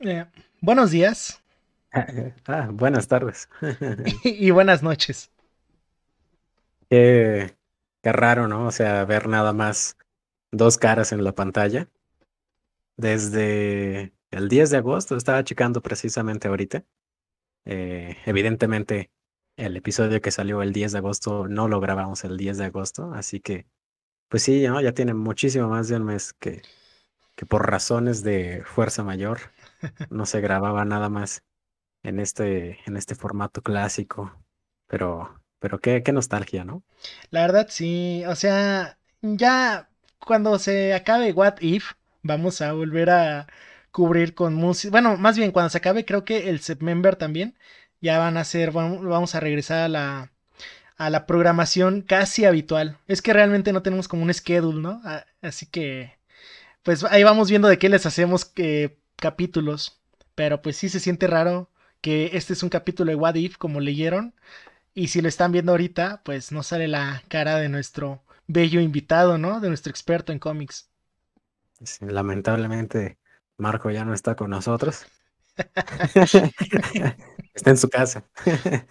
Eh, buenos días. Ah, buenas tardes. y buenas noches. Qué, qué raro, ¿no? O sea, ver nada más dos caras en la pantalla. Desde el 10 de agosto, estaba checando precisamente ahorita. Eh, evidentemente, el episodio que salió el 10 de agosto no lo grabamos el 10 de agosto, así que, pues sí, ¿no? ya tiene muchísimo más de un mes que, que por razones de fuerza mayor no se grababa nada más en este, en este formato clásico. Pero, pero qué, qué nostalgia, ¿no? La verdad, sí. O sea, ya cuando se acabe What If, vamos a volver a cubrir con música. Bueno, más bien, cuando se acabe, creo que el September también. Ya van a ser, vamos a regresar a la, a la programación casi habitual. Es que realmente no tenemos como un schedule, ¿no? Así que, pues ahí vamos viendo de qué les hacemos eh, capítulos. Pero pues sí se siente raro que este es un capítulo de What If, como leyeron. Y si lo están viendo ahorita, pues no sale la cara de nuestro bello invitado, ¿no? De nuestro experto en cómics. lamentablemente, Marco ya no está con nosotros. está en su casa.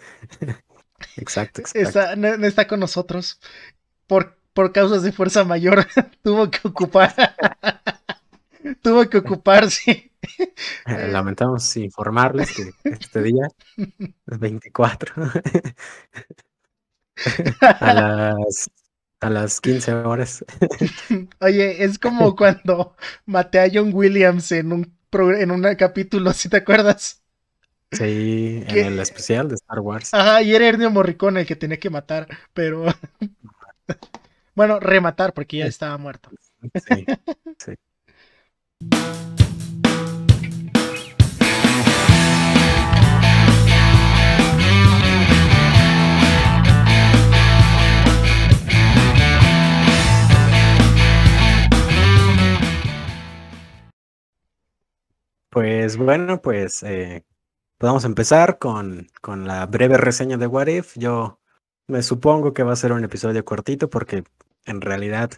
exacto, exacto. no, está con nosotros. Por, por causas de fuerza mayor, tuvo que ocupar. tuvo que ocuparse lamentamos informarles que este día es 24 a las a las 15 horas. Oye, es como cuando maté a John Williams en un en un capítulo, si te acuerdas? Sí, en el especial de Star Wars. Ajá, y era Ernio Morricone el que tenía que matar, pero bueno, rematar porque ya estaba muerto. Sí, sí. Pues bueno, pues eh, podemos empezar con, con la breve reseña de What If. Yo me supongo que va a ser un episodio cortito porque en realidad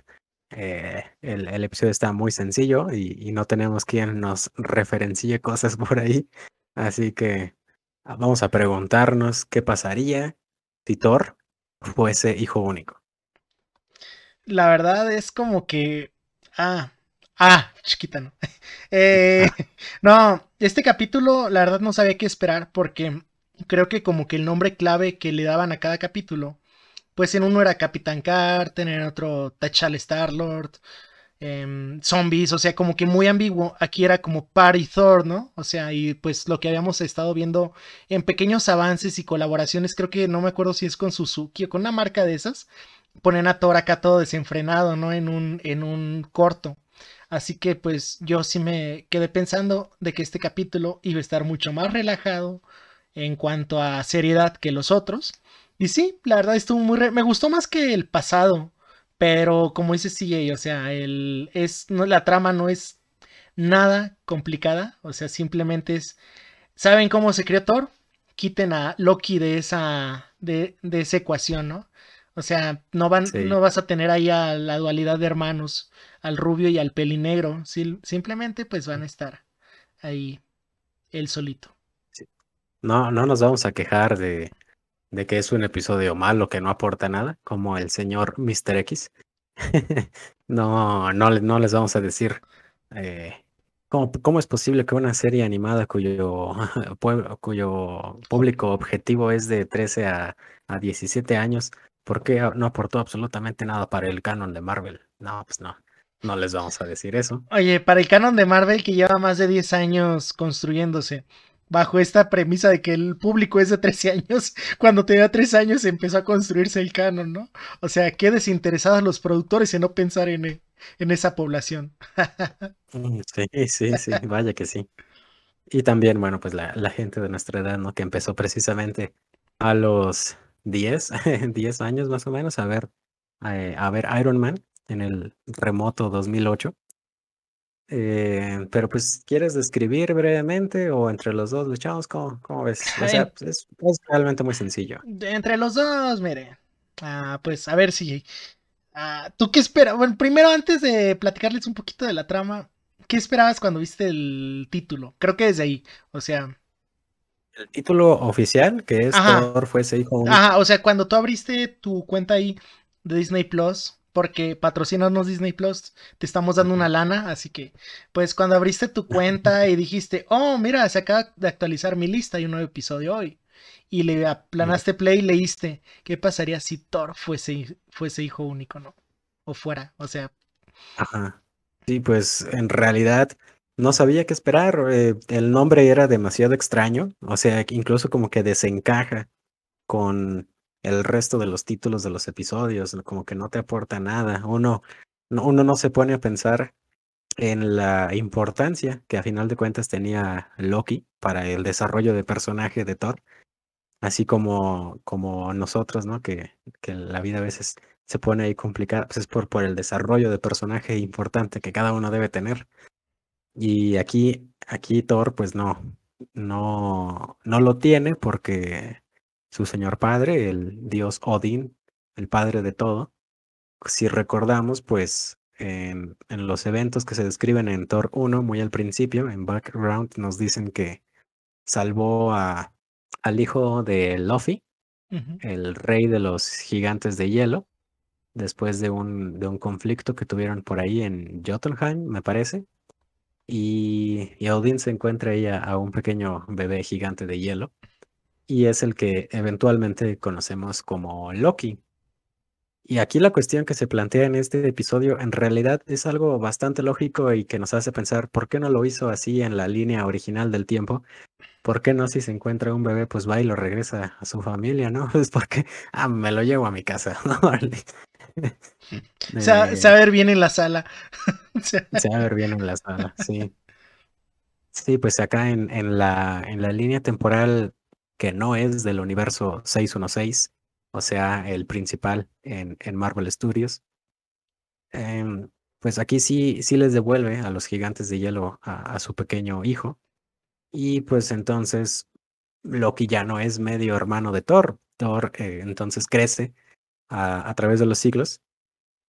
eh, el, el, episodio está muy sencillo y, no tenemos quien nos referencie cosas por ahí. Así que ah, vamos a preguntarnos qué pasaría si Thor fuese hijo único. La verdad es como que... Ah, Ah, chiquita, no. Eh, no, este capítulo, la verdad no sabía qué esperar porque creo que como que el nombre clave que le daban a cada capítulo, pues en uno era Capitán Carter, en otro T'Challa Star-Lord, em, zombies, o sea, como que muy ambiguo. Aquí era como Party Thor, ¿no? O sea, y pues lo que habíamos estado viendo en pequeños avances y colaboraciones, creo que no me acuerdo si es con Suzuki o con una marca de esas, ponen a Thor acá todo desenfrenado, ¿no? En un, en un corto. Así que pues yo sí me quedé pensando de que este capítulo iba a estar mucho más relajado en cuanto a seriedad que los otros. Y sí, la verdad estuvo muy... me gustó más que el pasado. Pero como dice CJ, o sea, el, es, no, la trama no es nada complicada. O sea, simplemente es... ¿Saben cómo se creó Thor? Quiten a Loki de esa, de, de esa ecuación, ¿no? O sea, no, van, no vas a tener ahí a la dualidad de hermanos, al rubio y al pelinegro. simplemente pues van a estar ahí él solito. No, no nos vamos a quejar de, de que es un episodio malo que no aporta nada, como el señor Mr. X. no, no, no les vamos a decir eh, ¿cómo, ¿cómo, es posible que una serie animada cuyo, cuyo público objetivo es de 13 a, a 17 años ¿Por qué no aportó absolutamente nada para el canon de Marvel? No, pues no. No les vamos a decir eso. Oye, para el canon de Marvel que lleva más de 10 años construyéndose, bajo esta premisa de que el público es de 13 años, cuando tenía 3 años empezó a construirse el canon, ¿no? O sea, qué desinteresados los productores en no pensar en, en esa población. Mm, sí, sí, sí, vaya que sí. Y también, bueno, pues la, la gente de nuestra edad, ¿no? Que empezó precisamente a los 10, 10 años más o menos a ver, eh, a ver Iron Man en el remoto 2008. Eh, pero pues, ¿quieres describir brevemente o entre los dos luchamos? ¿Cómo, cómo ves? O sea, pues, es, realmente muy sencillo. Entre los dos, mire. Ah, pues a ver si... Ah, ¿Tú qué esperas? Bueno, primero antes de platicarles un poquito de la trama, ¿qué esperabas cuando viste el título? Creo que desde ahí, o sea... El título oficial, que es Thor fuese hijo único. Ajá, o sea, cuando tú abriste tu cuenta ahí de Disney Plus, porque patrocinarnos Disney Plus, te estamos dando una lana, así que, pues cuando abriste tu cuenta y dijiste, oh, mira, se acaba de actualizar mi lista y un nuevo episodio hoy, y le aplanaste play y leíste, ¿qué pasaría si Thor fuese, fuese hijo único, no? O fuera, o sea. Ajá. Sí, pues en realidad no sabía qué esperar, eh, el nombre era demasiado extraño, o sea, incluso como que desencaja con el resto de los títulos de los episodios, como que no te aporta nada. Uno, uno no se pone a pensar en la importancia que a final de cuentas tenía Loki para el desarrollo de personaje de Thor, así como, como nosotros, ¿no? Que, que la vida a veces se pone ahí complicada, pues es por, por el desarrollo de personaje importante que cada uno debe tener. Y aquí, aquí Thor, pues no, no, no lo tiene porque su señor padre, el dios Odín, el padre de todo. Si recordamos, pues en, los eventos que se describen en Thor 1, muy al principio, en background, nos dicen que salvó a, al hijo de Luffy, el rey de los gigantes de hielo, después de un, de un conflicto que tuvieron por ahí en Jotunheim, me parece. Y, y Odín se encuentra ahí a un pequeño bebé gigante de hielo y es el que eventualmente conocemos como Loki. Y aquí la cuestión que se plantea en este episodio en realidad es algo bastante lógico y que nos hace pensar por qué no lo hizo así en la línea original del tiempo. ¿Por qué no si se encuentra un bebé pues va y lo regresa a su familia, ¿no? Es porque, ah, me lo llevo a mi casa. saber bien en la sala. saber bien en la sala, sí. Sí, pues acá en, en, la, en la línea temporal que no es del universo 616, o sea, el principal en, en Marvel Studios. Em, pues aquí sí, sí les devuelve a los gigantes de hielo a, su pequeño hijo. Y pues entonces Loki ya no es medio hermano de Thor. Thor eh, entonces crece a, través de los siglos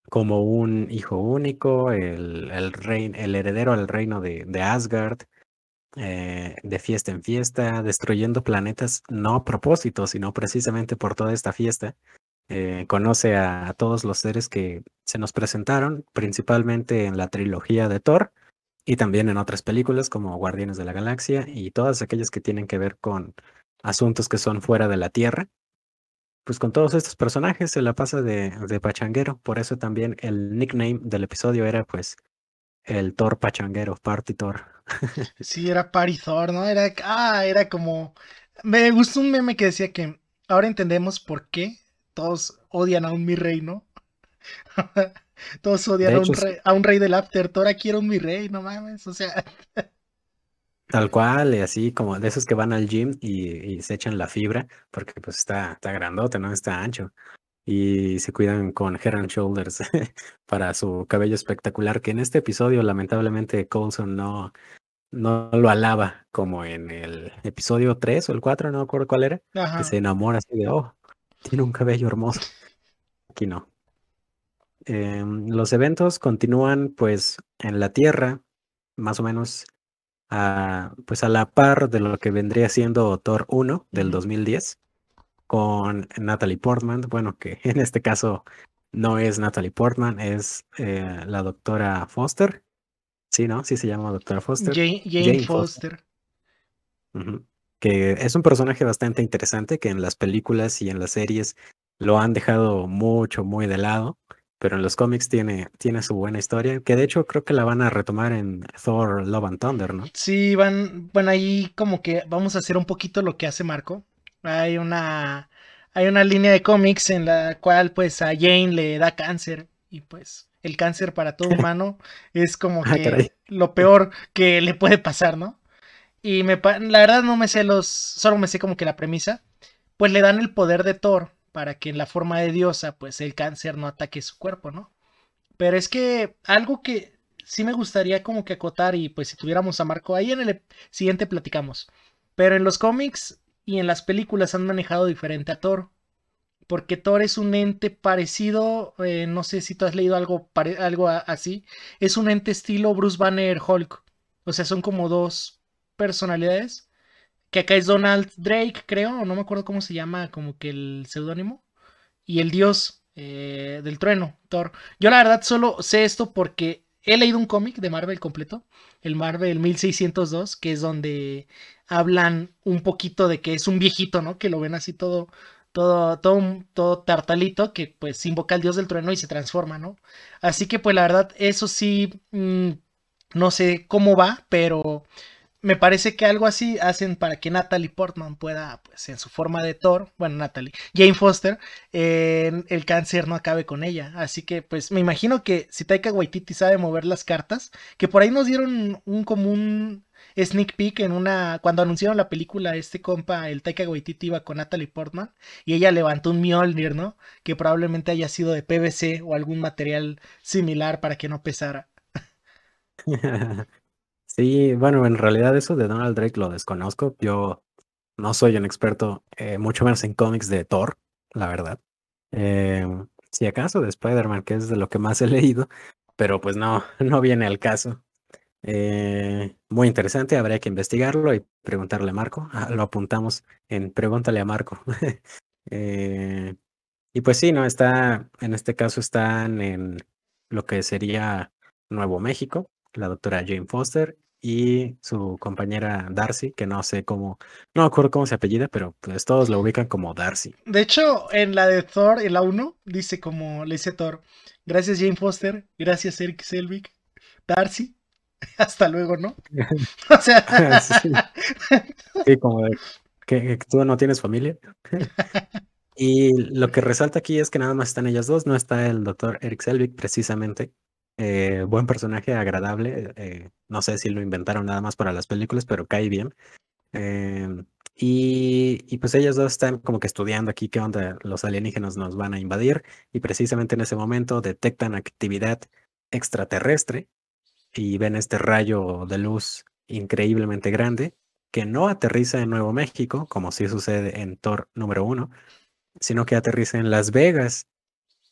como un hijo único, el, rey, el heredero al reino de, de Asgard, eh, de fiesta en fiesta, destruyendo planetas no a propósito, sino precisamente por toda esta fiesta. Eh, conoce a, todos los seres que se nos presentaron, principalmente en la trilogía de Thor y también en otras películas como Guardianes de la Galaxia y todas aquellas que tienen que ver con asuntos que son fuera de la Tierra. Pues con todos estos personajes se la pasa de, de pachanguero, por eso también el nickname del episodio era pues el Thor pachanguero, Party Thor. sí, era Party Thor, ¿no? Era, ah, era como... Me gustó un meme que decía que ahora entendemos por qué todos odian a un mi rey, ¿no? todos odian a un, rey, a un rey del After. Thor quiero un mi rey, no mames, o sea... Tal cual, y así como de esos que van al gym y, y, se echan la fibra, porque pues está, está grandote, ¿no? Está ancho y se cuidan con Head and Shoulders para su cabello espectacular, que en este episodio lamentablemente Coulson no, no lo alaba como en el episodio 3 o el 4, no recuerdo cuál era, que se enamora así de, oh, tiene un cabello hermoso. Aquí no. Em, los eventos continúan pues en la Tierra, más o menos a, pues a la par de lo que vendría siendo Thor 1 del 2010 con Natalie Portman, bueno, que en este caso no es Natalie Portman, es eh, la doctora Foster. Sí, ¿no? Sí se llama doctora Foster. Jane, Foster. Que es un personaje bastante interesante que en las películas y en las series lo han dejado mucho, muy de lado, pero en los cómics tiene, tiene su buena historia, que de hecho creo que la van a retomar en Thor Love and Thunder, ¿no? Sí, van, bueno, ahí como que vamos a hacer un poquito lo que hace Marco, hay una, hay una línea de cómics en la cual pues a Jane le da cáncer y pues el cáncer para todo humano es como ah, que lo peor que le puede pasar, ¿no? Y me, la verdad no me sé los, solo me sé como que la premisa, pues le dan el poder de Thor para que en la forma de diosa pues el cáncer no ataque su cuerpo, ¿no? Pero es que algo que sí me gustaría como que acotar y pues si tuviéramos a Marco ahí en el siguiente platicamos. Pero en los cómics y en las películas han manejado diferente a Thor. porque Thor es un ente parecido, eh, no sé si tú has leído algo, algo así, es un ente estilo Bruce Banner Hulk, o sea, son como dos personalidades, que acá es Donald Drake, creo, no me acuerdo cómo se llama, como que el seudónimo, y el dios eh, del trueno, Thor. Yo la verdad solo sé esto porque he leído un cómic de Marvel completo, el Marvel 1602, que es donde hablan un poquito de que es un viejito, ¿no? Que lo ven así todo, todo, todo, todo tartalito, que pues invoca al dios del trueno y se transforma, ¿no? Así que pues la verdad, eso sí, mm, no sé cómo va, pero me parece que algo así hacen para que Natalie Portman pueda, pues en su forma de Thor, bueno, Natalie, Jane Foster, el cáncer no acabe con ella. Así que, pues me imagino que si Taika Waititi sabe mover las cartas, que por ahí nos dieron un común sneak peek en una, cuando anunciaron la película, este compa, el Taika Waititi iba con Natalie Portman y ella levantó un Mjolnir, ¿no? Que probablemente haya sido de PVC o algún material similar para que no pesara. Sí, bueno, en realidad eso de Donald Drake lo desconozco. Yo no soy un experto, eh, mucho menos en cómics de Thor, la verdad. Em, si acaso de Spider-Man, que es de lo que más he leído, pero pues no, no viene al caso. Eh, muy interesante, habría que investigarlo y preguntarle a Marco. Ah, lo apuntamos en Pregúntale a Marco. Eh, y pues sí, no, está, en este caso están en lo que sería Nuevo México, la doctora Jane Foster y su compañera Darcy, que no sé cómo, no me acuerdo cómo se apellida, pero pues todos lo ubican como Darcy. De hecho, en la de Thor, en la 1, dice como, le dice Thor, gracias Jane Foster, gracias Eric Selvig, Darcy, hasta luego, ¿no? o sea... sí. como de que, tú no tienes familia. y lo que resalta aquí es que nada más están ellas dos, no está el doctor Eric Selvig precisamente, eh, buen personaje, agradable. Eh, no sé si lo inventaron nada más para las películas, pero cae bien. Em, y, pues ellos dos están como que estudiando aquí qué onda los alienígenas nos van a invadir y precisamente en ese momento detectan actividad extraterrestre y ven este rayo de luz increíblemente grande que no aterriza en Nuevo México, como sí sucede en Thor número uno, sino que aterriza en Las Vegas,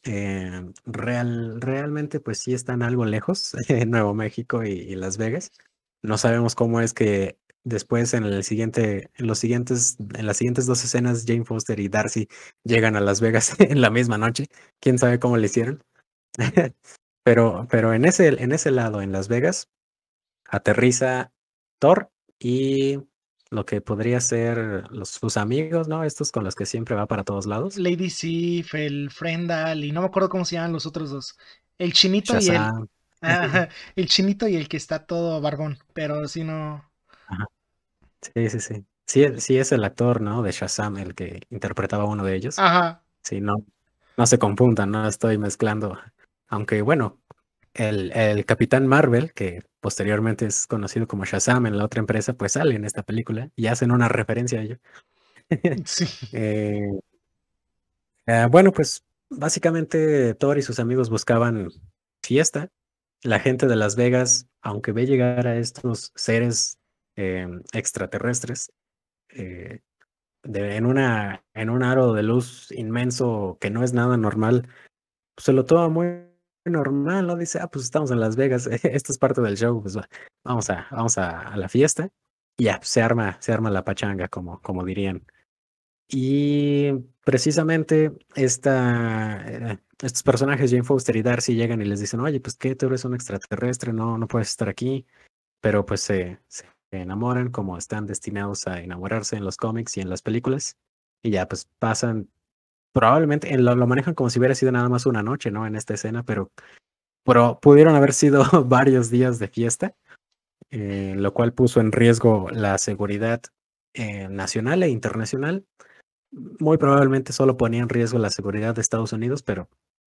eh, real, realmente, pues sí están algo lejos, en Nuevo México y, Las Vegas. No sabemos cómo es que después en el siguiente, en los siguientes, en las siguientes dos escenas, Jane Foster y Darcy llegan a Las Vegas en la misma noche. Quién sabe cómo le hicieron. pero, pero en ese, en ese lado, en Las Vegas, aterriza Thor y lo que podría ser los, sus amigos, ¿no? Estos con los que siempre va para todos lados. Lady Sif, el Frendal, y no me acuerdo cómo se llaman los otros dos. El chinito y el. el chinito y el que está todo barbón, pero si no. Sí, sí, sí. Sí, sí es el actor, ¿no? De Shazam, el que interpretaba uno de ellos. Ajá. Sí, no, no se confundan, no estoy mezclando. Aunque bueno, el, el Capitán Marvel, que posteriormente es conocido como Shazam en la otra empresa, pues sale en esta película y hacen una referencia a ello. sí. Eh, eh, bueno, pues básicamente Thor y sus amigos buscaban fiesta. La gente de Las Vegas, aunque ve llegar a estos seres em, extraterrestres, eh, en, una, en un aro de luz inmenso que no es nada normal, pues se lo toma muy normal, ¿no? Dice, ah, pues estamos en Las Vegas, esto es parte del show, pues vamos a, vamos a, la fiesta. Y ya, se arma, se arma la pachanga, como, como dirían. Y precisamente esta, eh, estos personajes, Jane Foster y Darcy, llegan y les dicen, oye, pues que tú eres un extraterrestre, no, no puedes estar aquí. Pero pues se, se enamoran como están destinados a enamorarse en los cómics y en las películas. Y ya, pues pasan probablemente lo, manejan como si hubiera sido nada más una noche, ¿no? En esta escena, pero, pero pudieron haber sido varios días de fiesta, eh, lo cual puso en riesgo la seguridad eh, nacional e internacional. Muy probablemente solo ponía en riesgo la seguridad de Estados Unidos, pero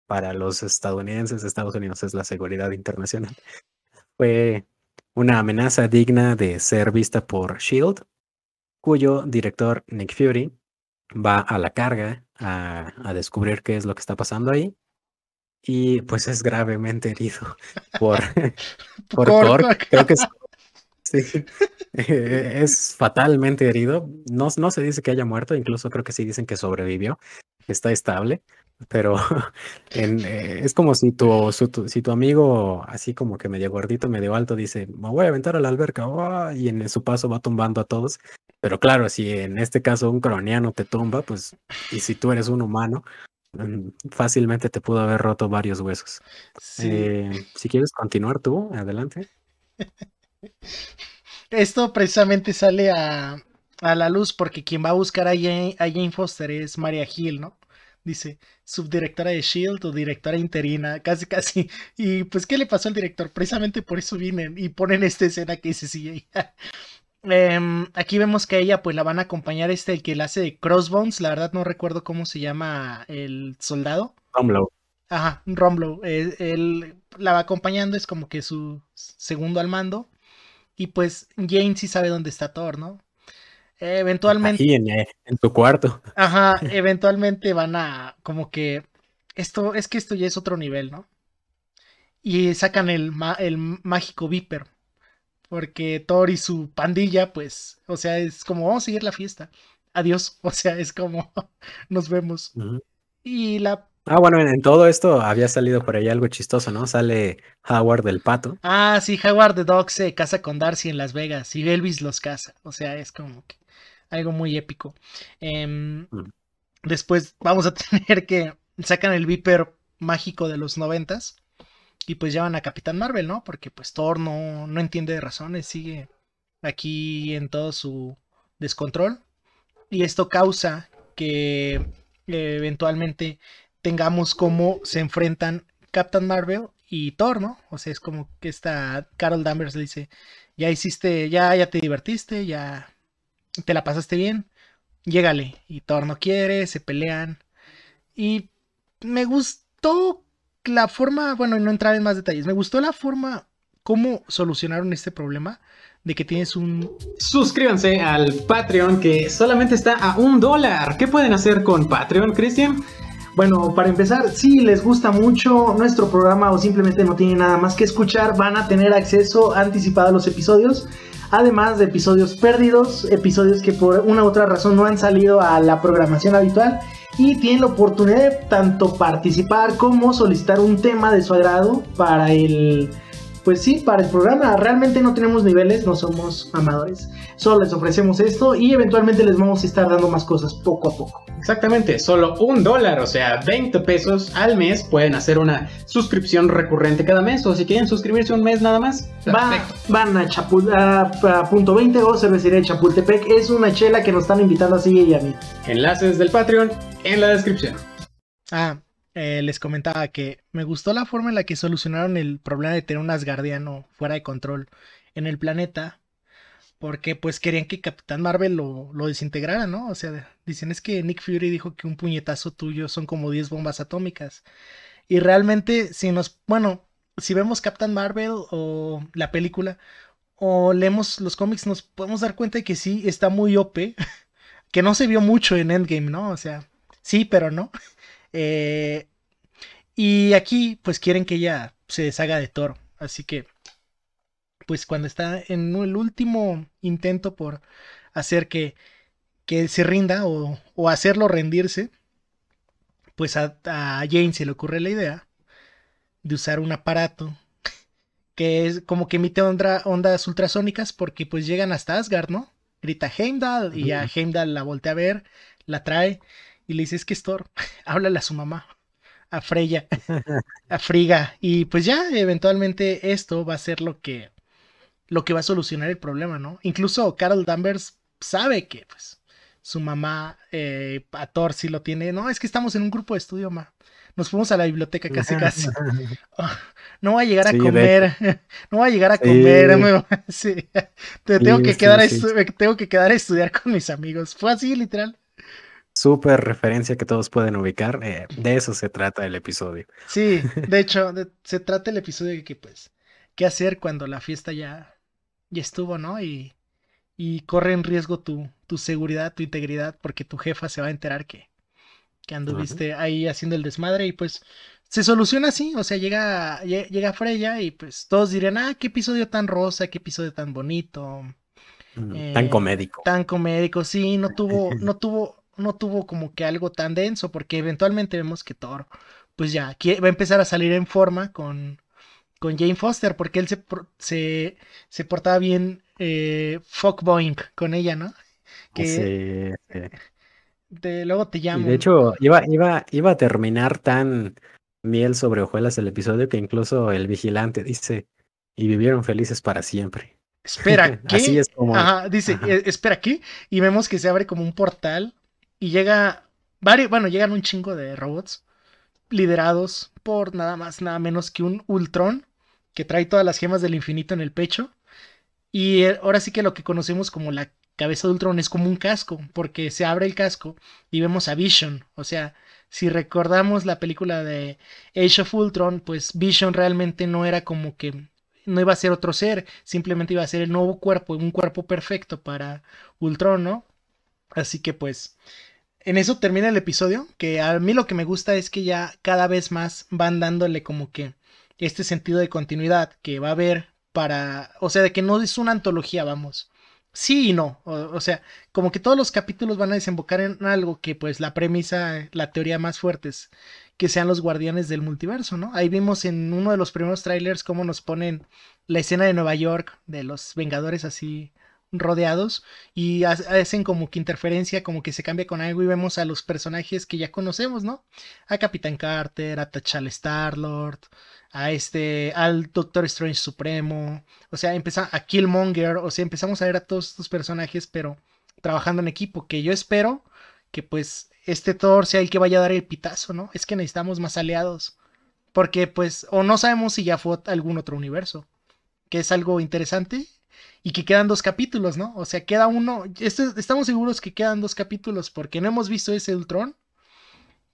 para los estadounidenses, Estados Unidos es la seguridad internacional. Fue una amenaza digna de ser vista por Shield, cuyo director Nick Fury va a la carga a, descubrir qué es lo que está pasando ahí. Y pues es gravemente herido por, por Creo que es, es fatalmente herido. No, no se dice que haya muerto, incluso creo que sí dicen que sobrevivió. está estable, pero en, eh, es como si tu, si tu amigo, así como que medio gordito, medio alto, dice, me voy a aventar a la alberca, y en su paso va tumbando a todos. Pero claro, si en este caso un croniano te tumba, pues, y si tú eres un humano, mm, fácilmente te pudo haber roto varios huesos. Eh, si quieres continuar tú, adelante. Esto precisamente sale a, a la luz porque quien va a buscar a Jane, Foster es Maria Hill, ¿no? Dice, subdirectora de Shield o directora interina, casi casi. Y pues, ¿qué le pasó al director? Precisamente por eso vienen y ponen esta escena que dice sí. Eh, aquí vemos que ella pues la van a acompañar este, el que la hace de Crossbones, la verdad no recuerdo cómo se llama el soldado. Romlow. Ajá, Romlow. Él, él, la va acompañando, es como que su segundo al mando. Y pues Jane sí sabe dónde está Thor, ¿no? eventualmente. Ahí en, eh, en, tu cuarto. Ajá, eventualmente van a. Como que. Esto, es que esto ya es otro nivel, ¿no? Y sacan el, el mágico Viper. Porque Thor y su pandilla, pues. O sea, es como, vamos a seguir la fiesta. Adiós. O sea, es como. Nos vemos. Y la Ah, bueno, en, todo esto había salido por ahí algo chistoso, ¿no? Sale Howard del pato. Ah, sí, Howard the Dog se casa con Darcy en Las Vegas y Elvis los casa. O sea, es como que algo muy épico. Em, mm. Después vamos a tener que sacan el Viper mágico de los noventas y pues llevan a Capitán Marvel, ¿no? Porque pues Thor no, no entiende de razones, sigue aquí en todo su descontrol y esto causa que eh, eventualmente tengamos cómo se enfrentan Captain Marvel y Thor, ¿no? O sea, es como que esta Carol Danvers le dice, ya hiciste, ya, ya te divertiste, ya te la pasaste bien, llégale. Y Thor no quiere, se pelean. Y me gustó la forma, bueno, no entrar en más detalles, me gustó la forma, cómo solucionaron este problema de que tienes un... Suscríbanse al Patreon que solamente está a un dólar. ¿Qué pueden hacer con Patreon, Cristian? Bueno, para empezar, si les gusta mucho nuestro programa o simplemente no tienen nada más que escuchar, van a tener acceso anticipado a los episodios. Además de episodios perdidos, episodios que por una u otra razón no han salido a la programación habitual y tienen la oportunidad de tanto participar como solicitar un tema de su agrado para el pues sí, para el programa realmente no tenemos niveles, no somos amadores. Solo les ofrecemos esto y eventualmente les vamos a estar dando más cosas poco a poco. Exactamente, solo un dólar, o sea, 20 pesos al mes pueden hacer una suscripción recurrente cada mes o si quieren suscribirse un mes nada más. van a, Chapul a, punto 20 o cervecería de Chapultepec, es una chela que nos están invitando a seguir y a mí. Enlaces del Patreon en la descripción. Ah, eh, les comentaba que me gustó la forma en la que solucionaron el problema de tener un Asgardiano fuera de control en el planeta. Porque pues querían que Capitán Marvel lo, lo desintegrara, ¿no? O sea, dicen es que Nick Fury dijo que un puñetazo tuyo son como 10 bombas atómicas. Y realmente, si nos, bueno, si vemos Captain Marvel o la película, o leemos los cómics, nos podemos dar cuenta de que sí está muy OP, que no se vio mucho en Endgame, ¿no? O sea, sí, pero no. Eh, y aquí, pues quieren que ella se deshaga de Thor. Así que, pues cuando está en el último intento por hacer que, que se rinda o, o hacerlo rendirse, pues a, a, Jane se le ocurre la idea de usar un aparato que es como que emite ondas ultrasónicas porque pues llegan hasta Asgard, ¿no? Grita Heimdall y a Heimdall la voltea a ver, la trae y le dice, es que es Thor, háblale a su mamá, a Freya, a Friga. Y pues ya, eventualmente esto va a ser lo que, lo que va a solucionar el problema, ¿no? Incluso Carol Danvers sabe que, pues, su mamá eh, a Thor sí lo tiene. No, es que estamos en un grupo de estudio, ma. Nos fuimos a la biblioteca casi casi. Oh, no voy a llegar a comer. No voy a llegar a comer. Sí. tengo, que quedar tengo que quedar a estudiar con mis amigos. Fue así, literal. Súper referencia que todos pueden ubicar. Eh, de eso se trata el episodio. Sí, de hecho, se trata el episodio de que, pues, qué hacer cuando la fiesta ya, ya estuvo, ¿no? Y, y corre en riesgo tu, tu seguridad, tu integridad, porque tu jefa se va a enterar que, que anduviste ahí haciendo el desmadre y pues se soluciona así, o sea, llega, llega Freya y pues todos dirían, ah, qué episodio tan rosa, qué episodio tan bonito. tan eh, comédico. Tan comédico, sí, no tuvo, no tuvo no tuvo como que algo tan denso, porque eventualmente vemos que Thor, pues ya, va a empezar a salir en forma con, con Jane Foster, porque él se, se, se portaba bien eh, fuckboing con ella, ¿no? Que De, luego te llamo. Y de hecho, iba, iba, iba a terminar tan miel sobre hojuelas el episodio que incluso el vigilante dice, y vivieron felices para siempre. Espera, ¿qué? Así es como. Ajá, dice, eh, espera, ¿qué? Y vemos que se abre como un portal y llega. Varios, bueno, llegan un chingo de robots liderados por nada más, nada menos que un Ultron que trae todas las gemas del infinito en el pecho. Y eh, ahora sí que lo que conocemos como la cabeza de Ultron es como un casco, porque se abre el casco y vemos a Vision. O sea, si recordamos la película de Age of Ultron, pues Vision realmente no era como que no iba a ser otro ser, simplemente iba a ser el nuevo cuerpo, un cuerpo perfecto para Ultron, ¿no? Así que pues en eso termina el episodio, que a mí lo que me gusta es que ya cada vez más van dándole como que este sentido de continuidad que va a haber para, o sea, de que no es una antología, vamos. Sí y no, o, sea, como que todos los capítulos van a desembocar en algo que pues la premisa, la teoría más fuerte es que sean los guardianes del multiverso, ¿no? Ahí vimos en uno de los primeros trailers cómo nos ponen la escena de Nueva York, de los Vengadores así rodeados y hacen como que interferencia, como que se cambia con algo y vemos a los personajes que ya conocemos, ¿no? A Capitán Carter, a T'Challa Star-Lord, a este, al Doctor Strange Supremo, o sea, empezamos a Killmonger, o sea, empezamos a ver a todos estos personajes, pero trabajando en equipo, que yo espero que pues este Thor sea el que vaya a dar el pitazo, ¿no? Es que necesitamos más aliados, porque pues, o no sabemos si ya fue algún otro universo, que es algo interesante y que quedan dos capítulos, ¿no? O sea, queda uno, este, estamos seguros que quedan dos capítulos porque no hemos visto ese Ultron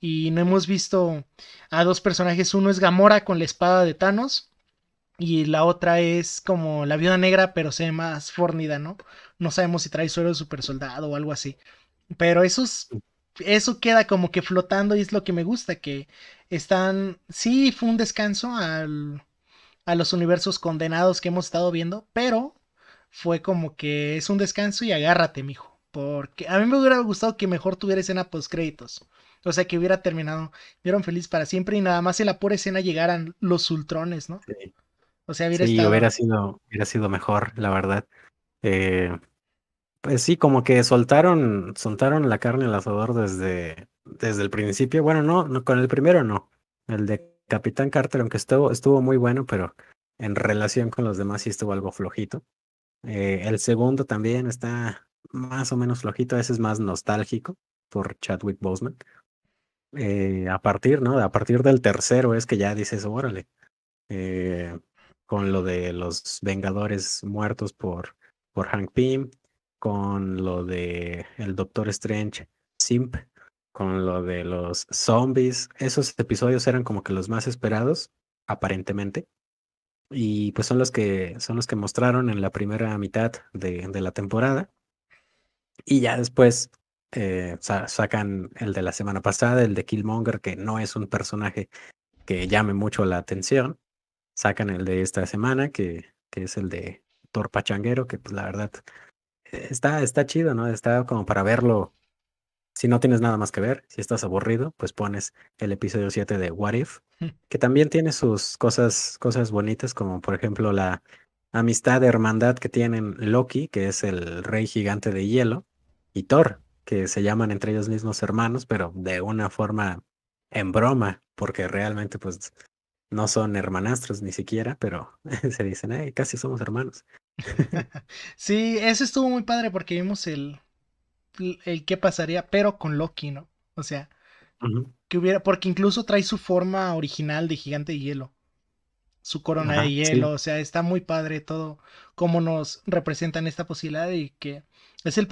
y no hemos visto a dos personajes. Uno es Gamora con la espada de Thanos y la otra es como la viuda negra, pero se ve más fornida, ¿no? No sabemos si trae suero de super soldado o algo así. Pero eso, eso queda como que flotando y es lo que me gusta, que están, sí, fue un descanso al, a los universos condenados que hemos estado viendo, pero fue como que es un descanso y agárrate, mijo. Porque a mí me hubiera gustado que mejor tuviera escena post créditos. O sea, que hubiera terminado, vieron feliz para siempre y nada más en la pura escena llegaran los ultrones, ¿no? Sí. O sea, hubiera sí, hubiera sido, hubiera sido mejor, la verdad. Eh, pues sí, como que soltaron, soltaron la carne al asador desde, desde el principio. Bueno, no, no, con el primero no. El de Capitán Carter, aunque estuvo, estuvo muy bueno, pero en relación con los demás sí estuvo algo flojito. Eh, el segundo también está más o menos flojito, ese es más nostálgico por Chadwick Boseman. Eh, a partir, ¿no? A partir del tercero es que ya dices, órale, eh, con lo de los Vengadores muertos por, por Hank Pym, con lo de el Doctor Strange Simp, con lo de los zombies, esos episodios eran como que los más esperados, aparentemente. Y pues son los que son los que mostraron en la primera mitad de, de la temporada. Y ya después eh, sacan el de la semana pasada, el de Killmonger, que no es un personaje que llame mucho la atención. Sacan el de esta semana, que, que es el de Thor Pachanguero, que pues la verdad eh, está, está chido, ¿no? Está como para verlo. Si no tienes nada más que ver, si estás aburrido, pues pones el episodio 7 de What If, que también tiene sus cosas, cosas bonitas, como por ejemplo la amistad hermandad que tienen Loki, que es el rey gigante de hielo, y Thor, que se llaman entre ellos mismos hermanos, pero de una forma en broma, porque realmente pues no son hermanastros ni siquiera, pero se dicen, hey, casi somos hermanos. sí, eso estuvo muy padre porque vimos el, el, qué pasaría, pero con Loki, ¿no? O sea, que hubiera, porque incluso trae su forma original de gigante de hielo, su corona de hielo, o sea, está muy padre todo cómo nos representan esta posibilidad y que es el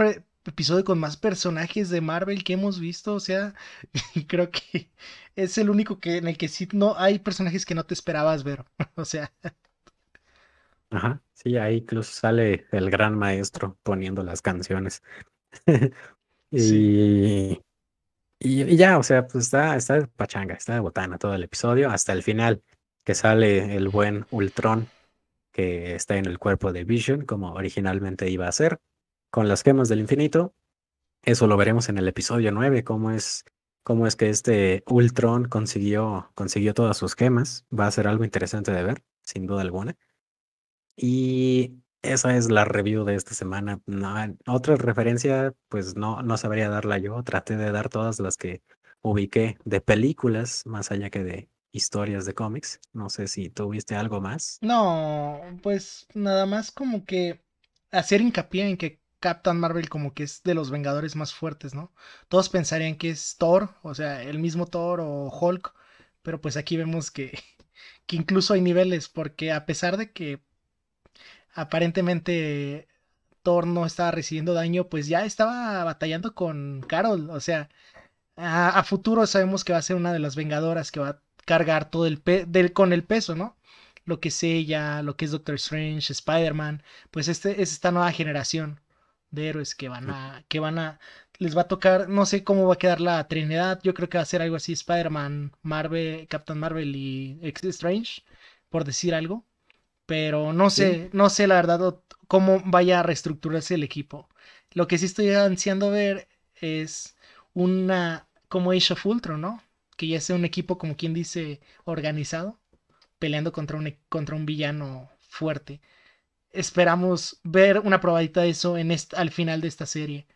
episodio con más personajes de Marvel que hemos visto. O sea, creo que es el único que en el que sí no hay personajes que no te esperabas ver. o sea. Ajá, sí, ahí incluso sale el gran maestro poniendo las canciones. y, y, ya, o sea, pues está, está de pachanga, está de botana todo el episodio, hasta el final, que sale el buen Ultron que está en el cuerpo de Vision, como originalmente iba a ser con las gemas del infinito. eso lo veremos en el episodio 9, cómo es, cómo es que este Ultron consiguió, consiguió todas sus gemas. Va a ser algo interesante de ver, sin duda alguna. Y esa es la review de esta semana. otra referencia, pues no, no sabría darla yo. Traté de dar todas las que ubiqué de películas, más allá que de historias de cómics. No sé si tuviste algo más. No, pues nada más como que hacer hincapié en que Captain Marvel como que es de los Vengadores más fuertes, ¿no? Todos pensarían que es Thor, o sea, el mismo Thor o Hulk, pero pues aquí vemos que, que incluso hay niveles, porque a pesar de que aparentemente Thor no estaba recibiendo daño, pues ya estaba batallando con Carol, o sea, a, futuro sabemos que va a ser una de las Vengadoras que va a cargar todo el del, con el peso, ¿no? Lo que es ella, lo que es Doctor Strange, Spider-Man, pues este es esta nueva generación de héroes que van a, que van a, les va a tocar, no sé cómo va a quedar la Trinidad, yo creo que va a ser algo así, Spider-Man, Marvel, Captain Marvel y Strange, por decir algo, pero no sé, no sé la verdad cómo vaya a reestructurarse el equipo. Lo que sí estoy ansiando ver es una, como Age of Ultron, ¿no? Que ya sea un equipo, como quien dice, organizado, peleando contra un, contra un villano fuerte esperamos ver una probadita de eso en al final de esta serie,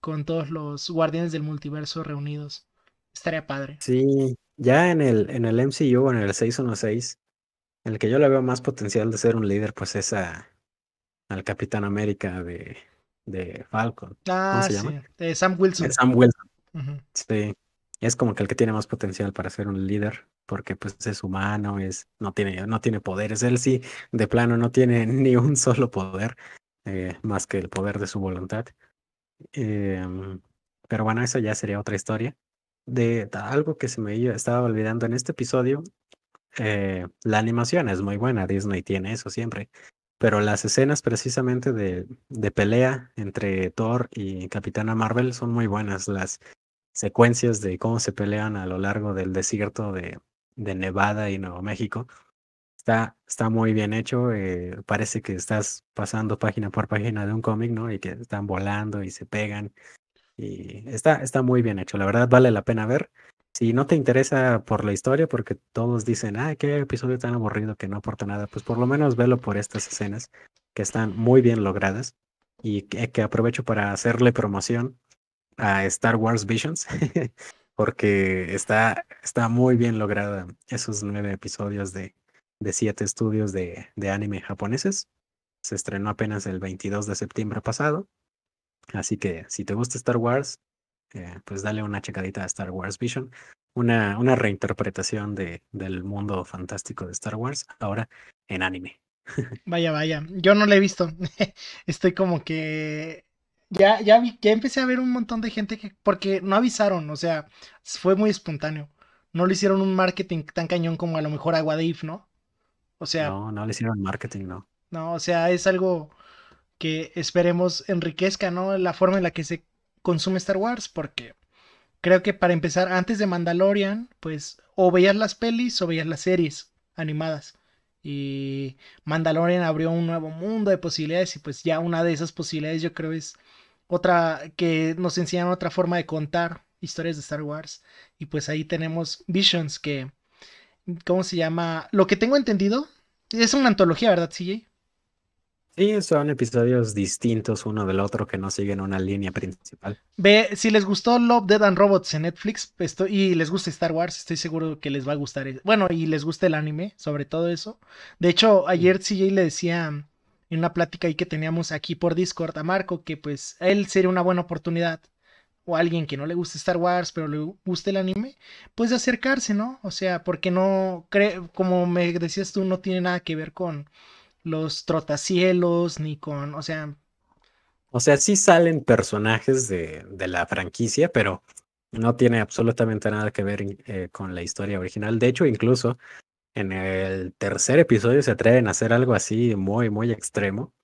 con todos los guardianes del multiverso reunidos. Estaría padre. Sí, ya en el, en el MCU, en el 616, en el que yo le veo más potencial de ser un líder, pues es a, al Capitán América de, de Falcon. Ah, se llama? De Sam Wilson. Sam Wilson. Sí. Es como que el que tiene más potencial para ser un líder porque pues es humano, es, no, tiene, no tiene poderes. Él sí, de plano, no tiene ni un solo poder eh, más que el poder de su voluntad. Em, pero bueno, eso ya sería otra historia. De algo que se me estaba olvidando en este episodio, eh, la animación es muy buena, Disney tiene eso siempre. Pero las escenas precisamente de, de pelea entre Thor y Capitana Marvel son muy buenas. Las secuencias de cómo se pelean a lo largo del desierto de, de Nevada y Nuevo México. Está, está muy bien hecho. Eh, parece que estás pasando página por página de un cómic, ¿no? Y que están volando y se pegan. Y está, está muy bien hecho. La verdad vale la pena ver. Si no te interesa por la historia, porque todos dicen, ah, qué episodio tan aburrido que no aporta nada, pues por lo menos velo por estas escenas que están muy bien logradas y que, que aprovecho para hacerle promoción a Star Wars Visions, porque está, está muy bien lograda esos nueve episodios de, de siete estudios de, de anime japoneses. Se estrenó apenas el 22 de septiembre pasado. Así que si te gusta Star Wars, eh, pues dale una checadita a Star Wars Vision. Una, una reinterpretación de, del mundo fantástico de Star Wars, ahora en anime. Vaya, vaya. Yo no lo he visto. Estoy como que ya, ya vi, ya empecé a ver un montón de gente que, porque no avisaron, o sea, fue muy espontáneo. No le hicieron un marketing tan cañón como a lo mejor a Wadif, ¿no? O sea. No, no le hicieron marketing, no. No, o sea, es algo que esperemos enriquezca, ¿no? La forma en la que se consume Star Wars, porque creo que para empezar, antes de Mandalorian, pues o veías las pelis o veías las series animadas. Y Mandalorian abrió un nuevo mundo de posibilidades y pues ya una de esas posibilidades yo creo es otra que nos enseñan otra forma de contar historias de Star Wars. Y pues ahí tenemos Visions que, ¿cómo se llama? Lo que tengo entendido, es una antología, ¿verdad, CJ? Sí, son episodios distintos uno del otro que no siguen una línea principal. Ve, si les gustó Love, Dead and Robots en Netflix y les gusta Star Wars, estoy seguro que les va a gustar. Bueno, y les gusta el anime, sobre todo eso. De hecho, ayer CJ le decía en una plática ahí que teníamos aquí por Discord a Marco que pues él sería una buena oportunidad o alguien que no le guste Star Wars pero le guste el anime, pues de acercarse, ¿no? O sea, porque no cree, como me decías tú, no tiene nada que ver con los trotacielos, ni con, o sea... O sea, sí salen personajes de, de la franquicia, pero no tiene absolutamente nada que ver eh, con la historia original. De hecho, incluso en el tercer episodio se atreven a hacer algo así muy, muy extremo,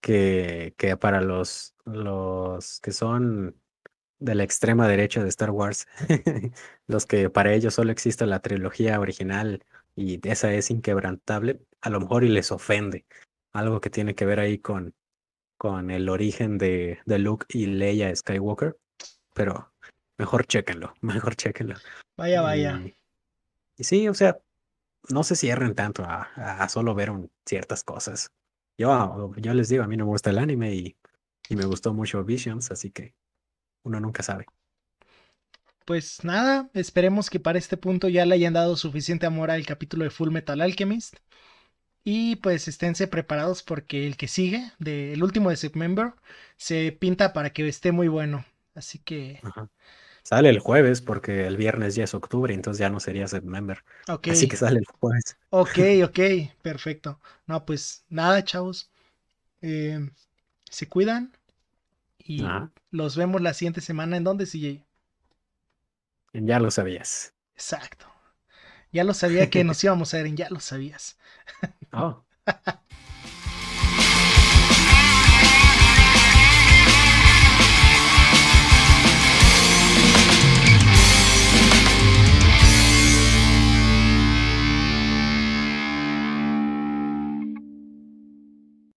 que, que para los, los que son de la extrema derecha de Star Wars, los que para ellos solo existe la trilogía original y esa es inquebrantable, a lo mejor y les ofende. Algo que tiene que ver ahí con, con el origen de, de Luke y Leia Skywalker. pero mejor chéquenlo, mejor chéquenlo. Vaya, vaya. Y, y sí, o sea, no se cierren tanto a, a solo ver un- ciertas cosas. Yo, yo les digo, a mí no me gusta el anime y, y me gustó mucho Visions, así que uno nunca sabe. Pues nada, esperemos que para este punto ya le hayan dado suficiente amor al capítulo de Full Metal Alchemist. Y pues esténse preparados porque el que sigue, de, el último de September, se pinta para que esté muy bueno. Así que, Ajá. Sale el jueves porque el viernes ya es octubre, entonces ya no sería September. ok, Así que sale el jueves. ok, ok, perfecto. No, pues nada, chavos. Eh, se cuidan y Ajá. los vemos la siguiente semana. ¿En dónde, CJ? Ya lo sabías. Exacto. Ya lo sabía que nos íbamos a ver en Ya lo sabías. Oh,